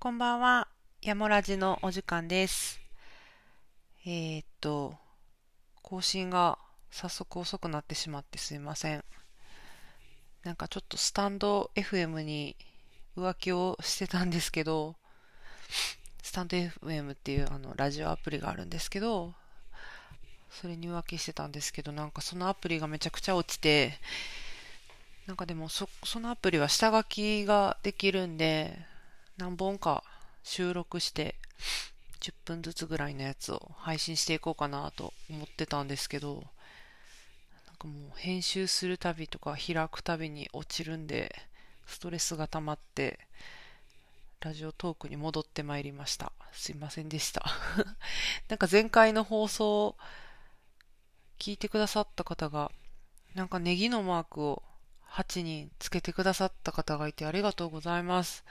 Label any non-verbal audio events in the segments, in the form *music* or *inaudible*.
こんばんは。ヤモラジのお時間です。えー、っと、更新が早速遅くなってしまってすいません。なんかちょっとスタンド FM に浮気をしてたんですけど、スタンド FM っていうあのラジオアプリがあるんですけど、それに浮気してたんですけど、なんかそのアプリがめちゃくちゃ落ちて、なんかでもそそのアプリは下書きができるんで、何本か収録して10分ずつぐらいのやつを配信していこうかなと思ってたんですけどなんかもう編集するたびとか開くたびに落ちるんでストレスが溜まってラジオトークに戻ってまいりました。すいませんでした。*laughs* なんか前回の放送聞いてくださった方がなんかネギのマークを8人つけてくださった方がいてありがとうございます。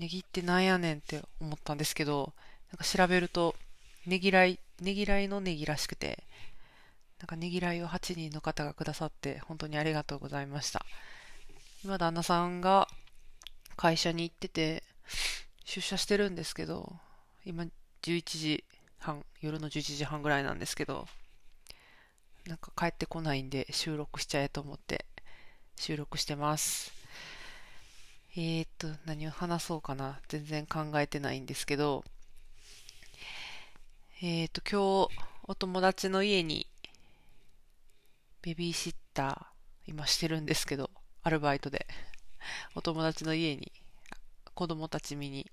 ネギってなんやねんって思ったんですけど、なんか調べると、ねぎらい、ねぎらいのネギらしくて、なんかねぎらいを8人の方がくださって、本当にありがとうございました。今、旦那さんが会社に行ってて、出社してるんですけど、今11時半、夜の11時半ぐらいなんですけど、なんか帰ってこないんで収録しちゃえと思って収録してます。えー、っと、何を話そうかな。全然考えてないんですけど、えー、っと、今日、お友達の家に、ベビーシッター、今してるんですけど、アルバイトで、お友達の家に、子供たち見に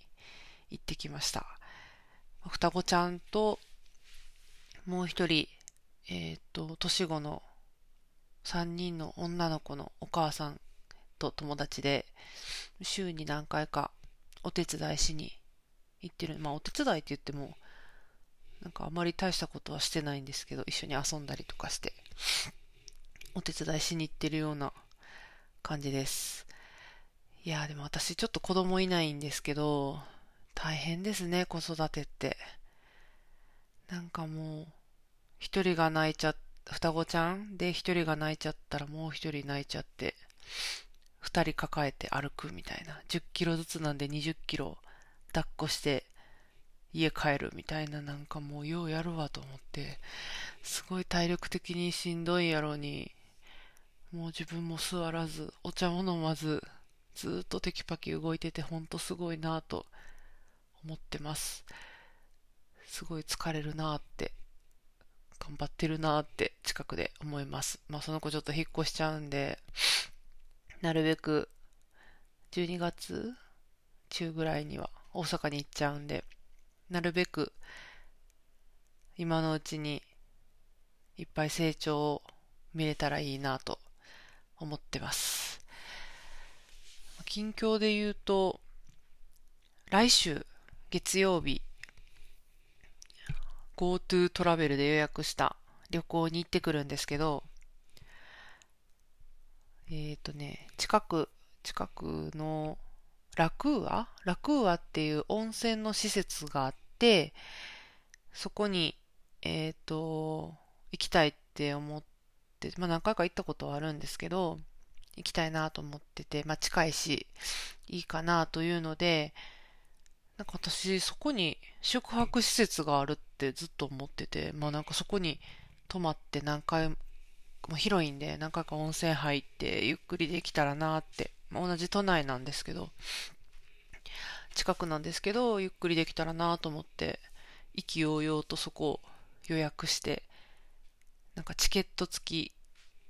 行ってきました。双子ちゃんと、もう一人、えー、っと、年子の3人の女の子のお母さんと友達で、週に何回かお手伝いしに行ってる。まあお手伝いって言っても、なんかあまり大したことはしてないんですけど、一緒に遊んだりとかして、お手伝いしに行ってるような感じです。いやでも私ちょっと子供いないんですけど、大変ですね、子育てって。なんかもう、一人が泣いちゃった双子ちゃんで一人が泣いちゃったらもう一人泣いちゃって、二人抱えて歩くみたいな。10キロずつなんで20キロ抱っこして家帰るみたいななんかもうようやるわと思って、すごい体力的にしんどいやろうに、もう自分も座らず、お茶も飲まず、ずっとテキパキ動いててほんとすごいなぁと思ってます。すごい疲れるなぁって、頑張ってるなぁって近くで思います。まあその子ちょっと引っ越しちゃうんで、なるべく12月中ぐらいには大阪に行っちゃうんで、なるべく今のうちにいっぱい成長を見れたらいいなと思ってます。近況で言うと、来週月曜日 GoTo トラベルで予約した旅行に行ってくるんですけど、えっ、ー、とね、近く、近くのラクーア？ラクーアっていう温泉の施設があって、そこに、えっ、ー、と、行きたいって思って、まあ何回か行ったことはあるんですけど、行きたいなと思ってて、まあ近いし、いいかなというので、なんか私、そこに宿泊施設があるってずっと思ってて、まあなんかそこに泊まって何回もう広いんで何回か温泉入ってゆっくりできたらなって、同じ都内なんですけど。近くなんですけどゆっくりできたらなと思って意気揚々とそこを予約してなんかチケット付き、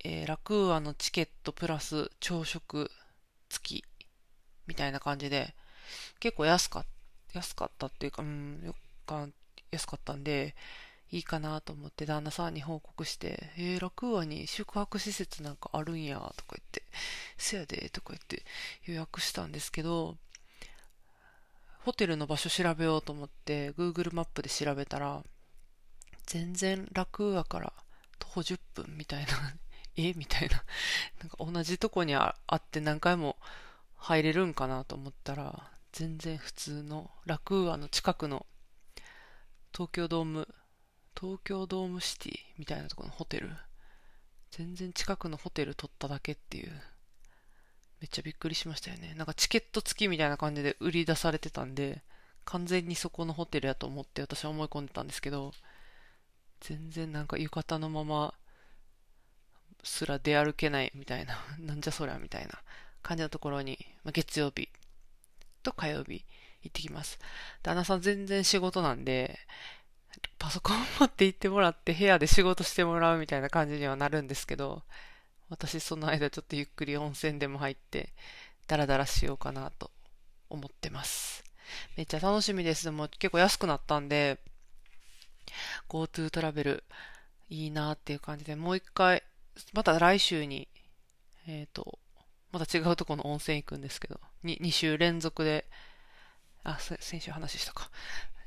えー、ラクーアのチケットプラス朝食付きみたいな感じで結構安か安かったっていうかうんよか安かったんでいいかなと思って旦那さんに報告して、えー、ラクーアに宿泊施設なんかあるんや、とか言って、せやで、とか言って予約したんですけど、ホテルの場所調べようと思って Google マップで調べたら、全然ラクーアから徒歩10分みたいな、*laughs* えみたいな。なんか同じとこにあって何回も入れるんかなと思ったら、全然普通のラクーアの近くの東京ドーム東京ドームシティみたいなところのホテル全然近くのホテル取っただけっていうめっちゃびっくりしましたよね。なんかチケット付きみたいな感じで売り出されてたんで、完全にそこのホテルやと思って私は思い込んでたんですけど、全然なんか浴衣のまますら出歩けないみたいな、*laughs* なんじゃそりゃみたいな感じのところに、まあ、月曜日と火曜日行ってきます。旦那さん全然仕事なんで、パソコン持って行ってもらって部屋で仕事してもらうみたいな感じにはなるんですけど、私その間ちょっとゆっくり温泉でも入って、ダラダラしようかなと思ってます。めっちゃ楽しみです。でも結構安くなったんで、GoTo トラベルいいなっていう感じで、もう一回、また来週に、えっ、ー、と、また違うとこの温泉行くんですけど、2, 2週連続で、あ、先週話したか。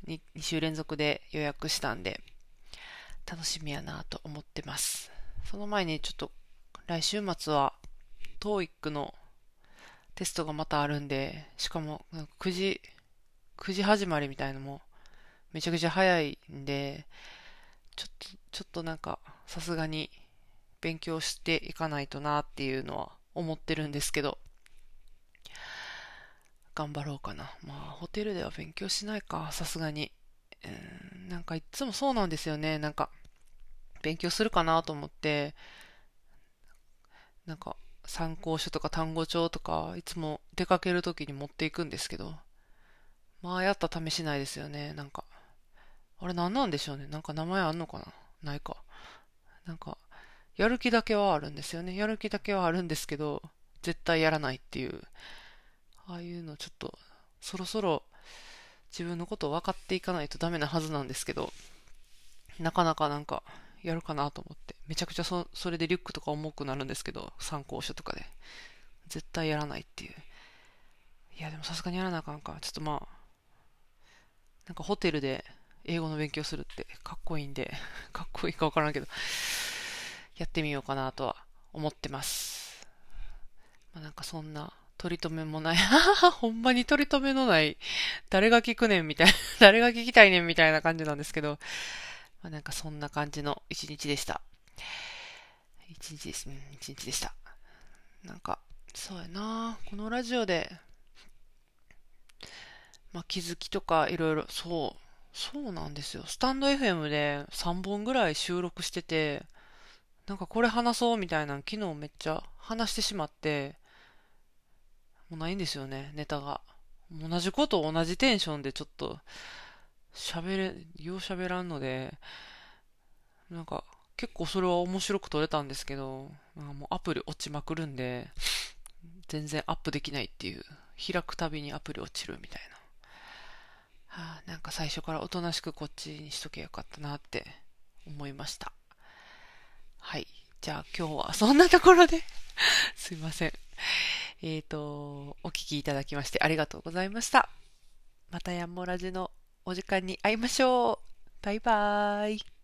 2, 2週連続で予約したんで、楽しみやなと思ってます。その前にちょっと、来週末は、TOEIC のテストがまたあるんで、しかも、9時、9時始まりみたいのも、めちゃくちゃ早いんで、ちょっと、ちょっとなんか、さすがに勉強していかないとなっていうのは思ってるんですけど、頑張ろうかな。まあ、ホテルでは勉強しないか、さすがに。うん、なんかいつもそうなんですよね。なんか、勉強するかなと思って、なんか、参考書とか単語帳とか、いつも出かけるときに持っていくんですけど、まあ、やった試しないですよね。なんか、あれ何なんでしょうね。なんか名前あんのかなないか。なんか、やる気だけはあるんですよね。やる気だけはあるんですけど、絶対やらないっていう。ああいうのちょっと、そろそろ自分のことを分かっていかないとダメなはずなんですけど、なかなかなんか、やるかなと思って。めちゃくちゃそそれでリュックとか重くなるんですけど、参考書とかで。絶対やらないっていう。いや、でもさすがにやらなあかんか。ちょっとまあ、なんかホテルで英語の勉強するってかっこいいんで、*laughs* かっこいいかわからんけど、やってみようかなとは思ってます。まあ、なんかそんな取り留めもない *laughs* ほんまに取り留めのない、誰が聞くねんみたいな、*laughs* 誰が聞きたいねんみたいな感じなんですけど、まあ、なんかそんな感じの一日でした。一日です。うん、一日でした。なんか、そうやなこのラジオでまあ、気づきとかいろいろ、そう、そうなんですよ。スタンド FM で3本ぐらい収録してて、なんかこれ話そうみたいなの昨日めっちゃ話してしまって、もうないんですよね、ネタが。同じこと同じテンションでちょっと、喋れ、よう喋らんので、なんか結構それは面白く撮れたんですけど、もうアプリ落ちまくるんで、全然アップできないっていう、開くたびにアプリ落ちるみたいな。はあ、なんか最初からおとなしくこっちにしとけよかったなって思いました。はい。じゃあ今日はそんなところで *laughs* すいません。えっ、ー、と、お聞きいただきましてありがとうございました。またやんもラジのお時間に会いましょう。バイバーイ。